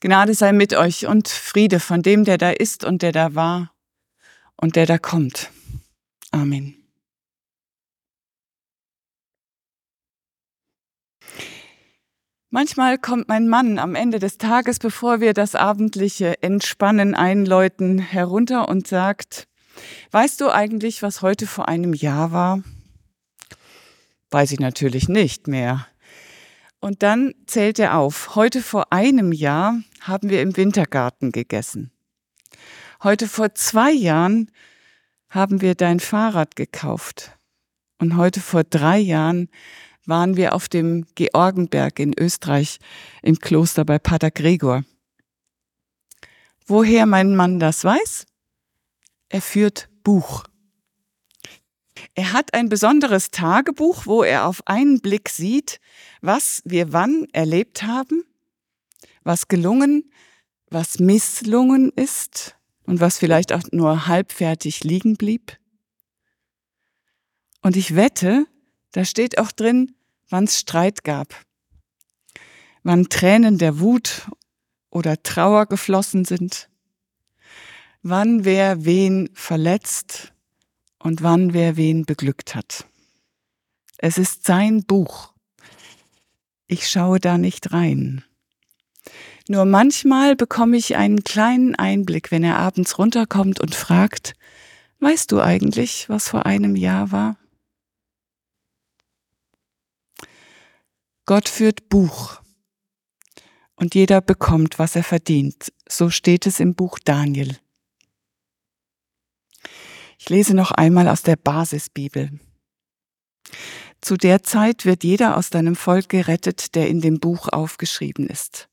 Gnade sei mit euch und Friede von dem, der da ist und der da war und der da kommt. Amen. Manchmal kommt mein Mann am Ende des Tages, bevor wir das abendliche Entspannen einläuten, herunter und sagt, weißt du eigentlich, was heute vor einem Jahr war? Weiß ich natürlich nicht mehr. Und dann zählt er auf. Heute vor einem Jahr haben wir im Wintergarten gegessen. Heute vor zwei Jahren haben wir dein Fahrrad gekauft. Und heute vor drei Jahren waren wir auf dem Georgenberg in Österreich im Kloster bei Pater Gregor. Woher mein Mann das weiß? Er führt Buch. Er hat ein besonderes Tagebuch, wo er auf einen Blick sieht, was wir wann erlebt haben, was gelungen, was misslungen ist und was vielleicht auch nur halbfertig liegen blieb. Und ich wette, da steht auch drin, wann es Streit gab, wann Tränen der Wut oder Trauer geflossen sind, wann wer wen verletzt und wann wer wen beglückt hat. Es ist sein Buch. Ich schaue da nicht rein. Nur manchmal bekomme ich einen kleinen Einblick, wenn er abends runterkommt und fragt, weißt du eigentlich, was vor einem Jahr war? Gott führt Buch und jeder bekommt, was er verdient. So steht es im Buch Daniel. Ich lese noch einmal aus der Basisbibel. Zu der Zeit wird jeder aus deinem Volk gerettet, der in dem Buch aufgeschrieben ist.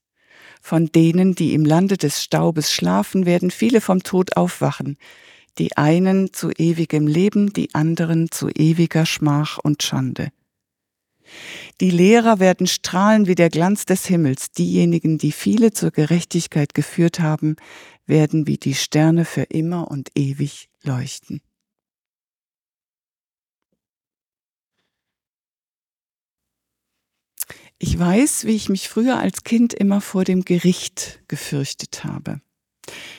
Von denen, die im Lande des Staubes schlafen, werden viele vom Tod aufwachen, die einen zu ewigem Leben, die anderen zu ewiger Schmach und Schande. Die Lehrer werden strahlen wie der Glanz des Himmels. Diejenigen, die viele zur Gerechtigkeit geführt haben, werden wie die Sterne für immer und ewig leuchten. Ich weiß, wie ich mich früher als Kind immer vor dem Gericht gefürchtet habe.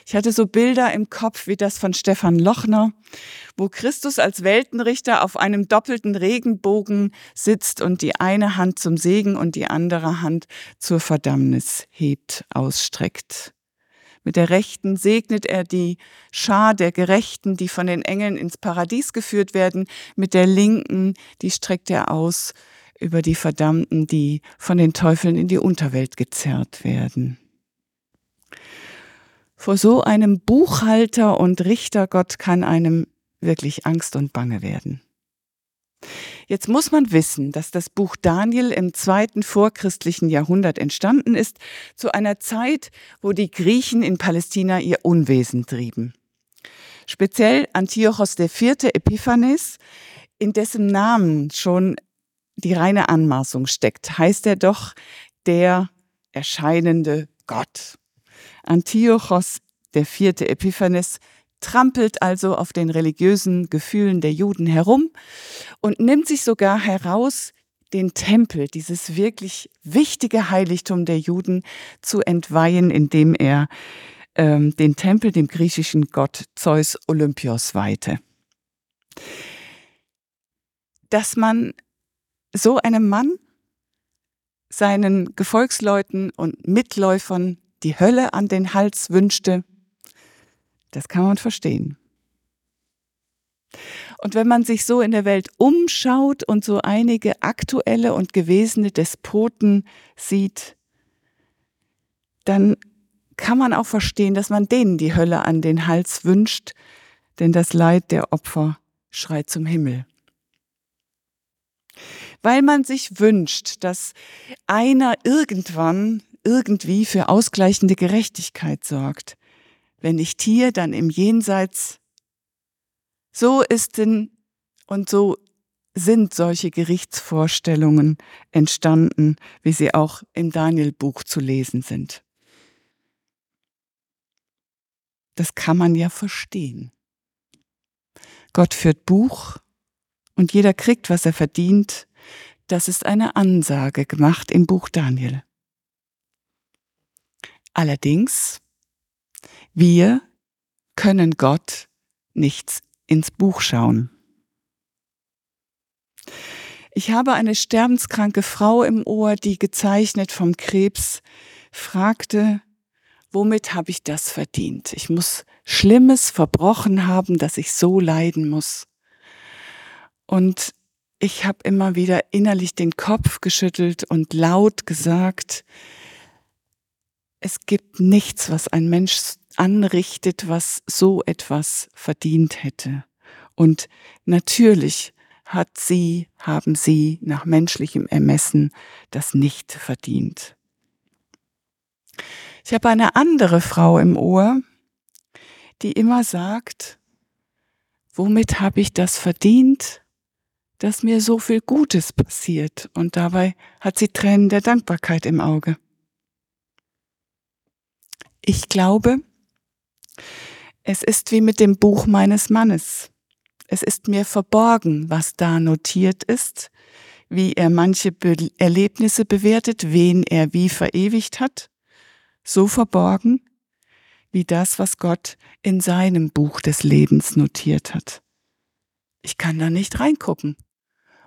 Ich hatte so Bilder im Kopf wie das von Stefan Lochner, wo Christus als Weltenrichter auf einem doppelten Regenbogen sitzt und die eine Hand zum Segen und die andere Hand zur Verdammnis hebt, ausstreckt. Mit der rechten segnet er die Schar der Gerechten, die von den Engeln ins Paradies geführt werden. Mit der linken, die streckt er aus über die Verdammten, die von den Teufeln in die Unterwelt gezerrt werden. Vor so einem Buchhalter und Richtergott kann einem wirklich Angst und Bange werden. Jetzt muss man wissen, dass das Buch Daniel im zweiten vorchristlichen Jahrhundert entstanden ist, zu einer Zeit, wo die Griechen in Palästina ihr Unwesen trieben. Speziell Antiochos IV. Epiphanes, in dessen Namen schon die reine Anmaßung steckt, heißt er doch der erscheinende Gott. Antiochos der vierte Epiphanes trampelt also auf den religiösen Gefühlen der Juden herum und nimmt sich sogar heraus, den Tempel, dieses wirklich wichtige Heiligtum der Juden, zu entweihen, indem er ähm, den Tempel dem griechischen Gott Zeus Olympios weihte. Dass man so einem Mann seinen Gefolgsleuten und Mitläufern die Hölle an den Hals wünschte, das kann man verstehen. Und wenn man sich so in der Welt umschaut und so einige aktuelle und gewesene Despoten sieht, dann kann man auch verstehen, dass man denen die Hölle an den Hals wünscht, denn das Leid der Opfer schreit zum Himmel. Weil man sich wünscht, dass einer irgendwann irgendwie für ausgleichende Gerechtigkeit sorgt. Wenn nicht hier, dann im Jenseits. So ist denn und so sind solche Gerichtsvorstellungen entstanden, wie sie auch im Daniel-Buch zu lesen sind. Das kann man ja verstehen. Gott führt Buch und jeder kriegt, was er verdient. Das ist eine Ansage gemacht im Buch Daniel. Allerdings, wir können Gott nichts ins Buch schauen. Ich habe eine sterbenskranke Frau im Ohr, die gezeichnet vom Krebs fragte, womit habe ich das verdient? Ich muss Schlimmes verbrochen haben, dass ich so leiden muss. Und ich habe immer wieder innerlich den Kopf geschüttelt und laut gesagt, es gibt nichts, was ein Mensch anrichtet, was so etwas verdient hätte. Und natürlich hat sie, haben sie nach menschlichem Ermessen das nicht verdient. Ich habe eine andere Frau im Ohr, die immer sagt, womit habe ich das verdient, dass mir so viel Gutes passiert? Und dabei hat sie Tränen der Dankbarkeit im Auge. Ich glaube, es ist wie mit dem Buch meines Mannes. Es ist mir verborgen, was da notiert ist, wie er manche Be Erlebnisse bewertet, wen er wie verewigt hat, so verborgen wie das, was Gott in seinem Buch des Lebens notiert hat. Ich kann da nicht reingucken.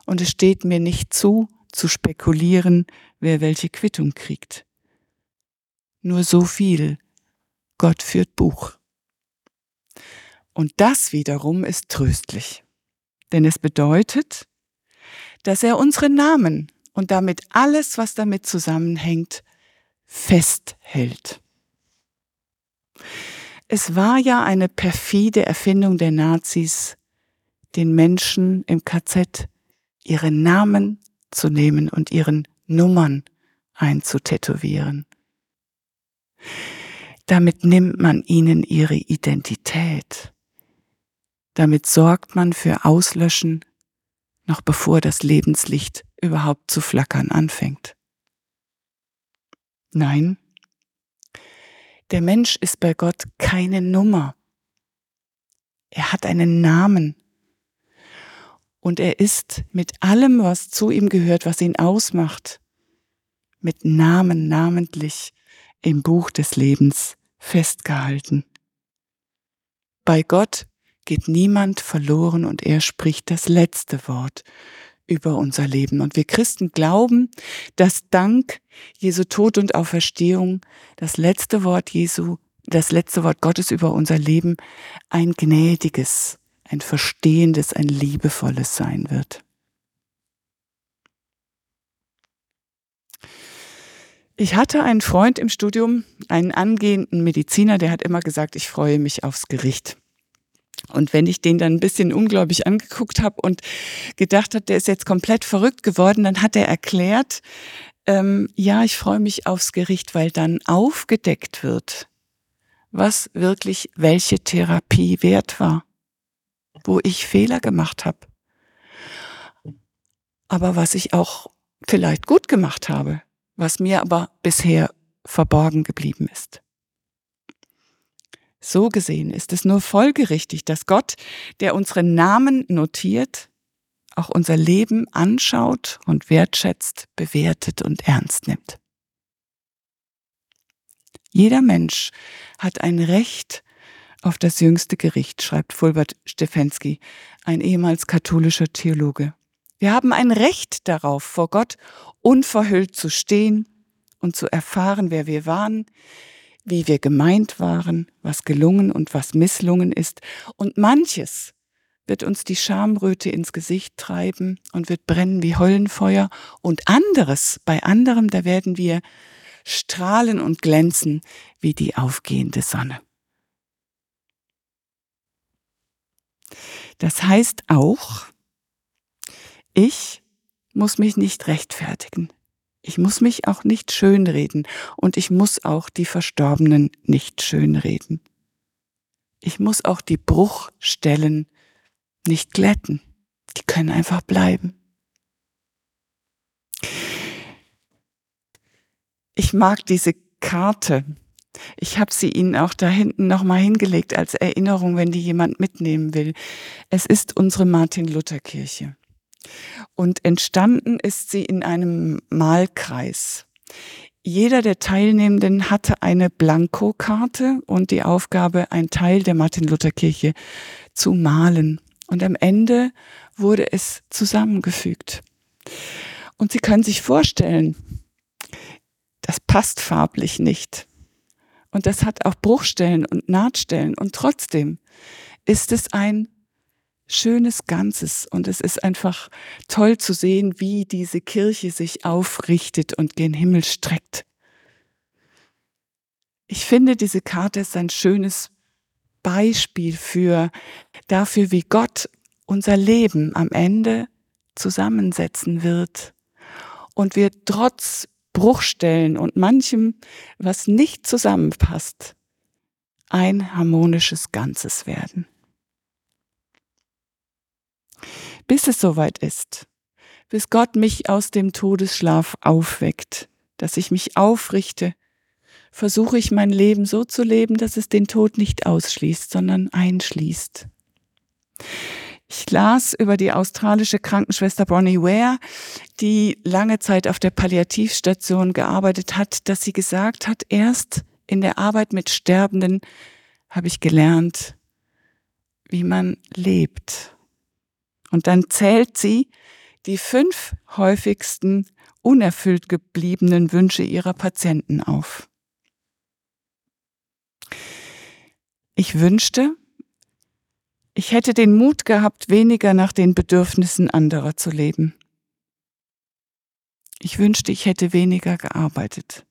Und es steht mir nicht zu, zu spekulieren, wer welche Quittung kriegt. Nur so viel. Gott führt Buch. Und das wiederum ist tröstlich. Denn es bedeutet, dass er unsere Namen und damit alles, was damit zusammenhängt, festhält. Es war ja eine perfide Erfindung der Nazis, den Menschen im KZ ihre Namen zu nehmen und ihren Nummern einzutätowieren. Damit nimmt man ihnen ihre Identität. Damit sorgt man für Auslöschen, noch bevor das Lebenslicht überhaupt zu flackern anfängt. Nein, der Mensch ist bei Gott keine Nummer. Er hat einen Namen. Und er ist mit allem, was zu ihm gehört, was ihn ausmacht, mit Namen namentlich im Buch des Lebens festgehalten. Bei Gott geht niemand verloren und er spricht das letzte Wort über unser Leben. Und wir Christen glauben, dass dank Jesu Tod und Auferstehung das letzte Wort Jesu, das letzte Wort Gottes über unser Leben ein gnädiges, ein verstehendes, ein liebevolles sein wird. Ich hatte einen Freund im Studium, einen angehenden Mediziner, der hat immer gesagt, ich freue mich aufs Gericht. Und wenn ich den dann ein bisschen ungläubig angeguckt habe und gedacht habe, der ist jetzt komplett verrückt geworden, dann hat er erklärt, ähm, ja, ich freue mich aufs Gericht, weil dann aufgedeckt wird, was wirklich welche Therapie wert war, wo ich Fehler gemacht habe, aber was ich auch vielleicht gut gemacht habe, was mir aber bisher verborgen geblieben ist. So gesehen ist es nur folgerichtig, dass Gott, der unsere Namen notiert, auch unser Leben anschaut und wertschätzt, bewertet und ernst nimmt. Jeder Mensch hat ein Recht auf das jüngste Gericht, schreibt Fulbert Stefensky, ein ehemals katholischer Theologe. Wir haben ein Recht darauf, vor Gott unverhüllt zu stehen und zu erfahren, wer wir waren, wie wir gemeint waren, was gelungen und was misslungen ist. Und manches wird uns die Schamröte ins Gesicht treiben und wird brennen wie Höllenfeuer. Und anderes, bei anderem, da werden wir strahlen und glänzen wie die aufgehende Sonne. Das heißt auch, ich muss mich nicht rechtfertigen. Ich muss mich auch nicht schönreden und ich muss auch die Verstorbenen nicht schönreden. Ich muss auch die Bruchstellen nicht glätten. Die können einfach bleiben. Ich mag diese Karte. Ich habe sie Ihnen auch da hinten nochmal hingelegt als Erinnerung, wenn die jemand mitnehmen will. Es ist unsere Martin-Luther-Kirche. Und entstanden ist sie in einem Malkreis. jeder der Teilnehmenden hatte eine Blankokarte und die Aufgabe, einen Teil der Martin-Luther-Kirche zu malen. Und am Ende wurde es zusammengefügt. Und Sie können sich vorstellen, das passt farblich nicht. Und das hat auch Bruchstellen und Nahtstellen. Und trotzdem ist es ein schönes Ganzes. Und es ist einfach toll zu sehen, wie diese Kirche sich aufrichtet und gen Himmel streckt. Ich finde, diese Karte ist ein schönes Beispiel für dafür, wie Gott unser Leben am Ende zusammensetzen wird und wir trotz Bruchstellen und manchem, was nicht zusammenpasst, ein harmonisches Ganzes werden. Bis es soweit ist, bis Gott mich aus dem Todesschlaf aufweckt, dass ich mich aufrichte, versuche ich mein Leben so zu leben, dass es den Tod nicht ausschließt, sondern einschließt. Ich las über die australische Krankenschwester Bronnie Ware, die lange Zeit auf der Palliativstation gearbeitet hat, dass sie gesagt hat, erst in der Arbeit mit Sterbenden habe ich gelernt, wie man lebt. Und dann zählt sie die fünf häufigsten unerfüllt gebliebenen Wünsche ihrer Patienten auf. Ich wünschte, ich hätte den Mut gehabt, weniger nach den Bedürfnissen anderer zu leben. Ich wünschte, ich hätte weniger gearbeitet.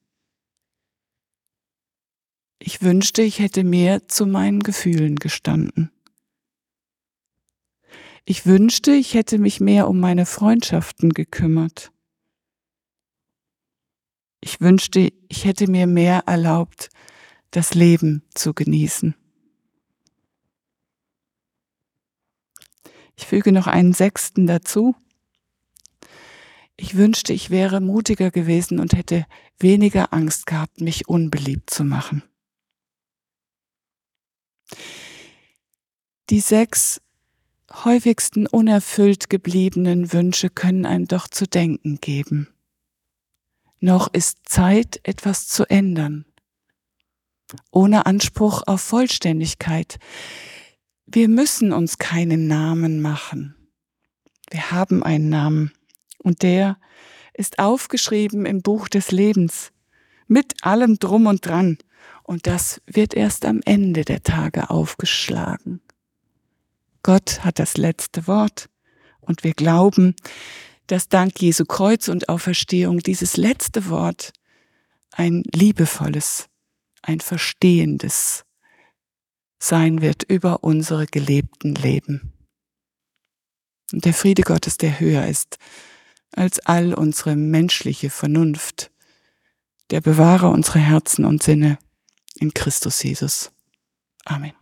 Ich wünschte, ich hätte mehr zu meinen Gefühlen gestanden. Ich wünschte, ich hätte mich mehr um meine Freundschaften gekümmert. Ich wünschte, ich hätte mir mehr erlaubt, das Leben zu genießen. Ich füge noch einen sechsten dazu. Ich wünschte, ich wäre mutiger gewesen und hätte weniger Angst gehabt, mich unbeliebt zu machen. Die sechs häufigsten unerfüllt gebliebenen Wünsche können einem doch zu denken geben. Noch ist Zeit, etwas zu ändern. Ohne Anspruch auf Vollständigkeit. Wir müssen uns keinen Namen machen. Wir haben einen Namen und der ist aufgeschrieben im Buch des Lebens mit allem drum und dran und das wird erst am Ende der Tage aufgeschlagen. Gott hat das letzte Wort und wir glauben, dass dank Jesu Kreuz und Auferstehung dieses letzte Wort ein liebevolles, ein verstehendes, sein wird über unsere gelebten Leben. Und der Friede Gottes, der höher ist als all unsere menschliche Vernunft, der bewahre unsere Herzen und Sinne in Christus Jesus. Amen.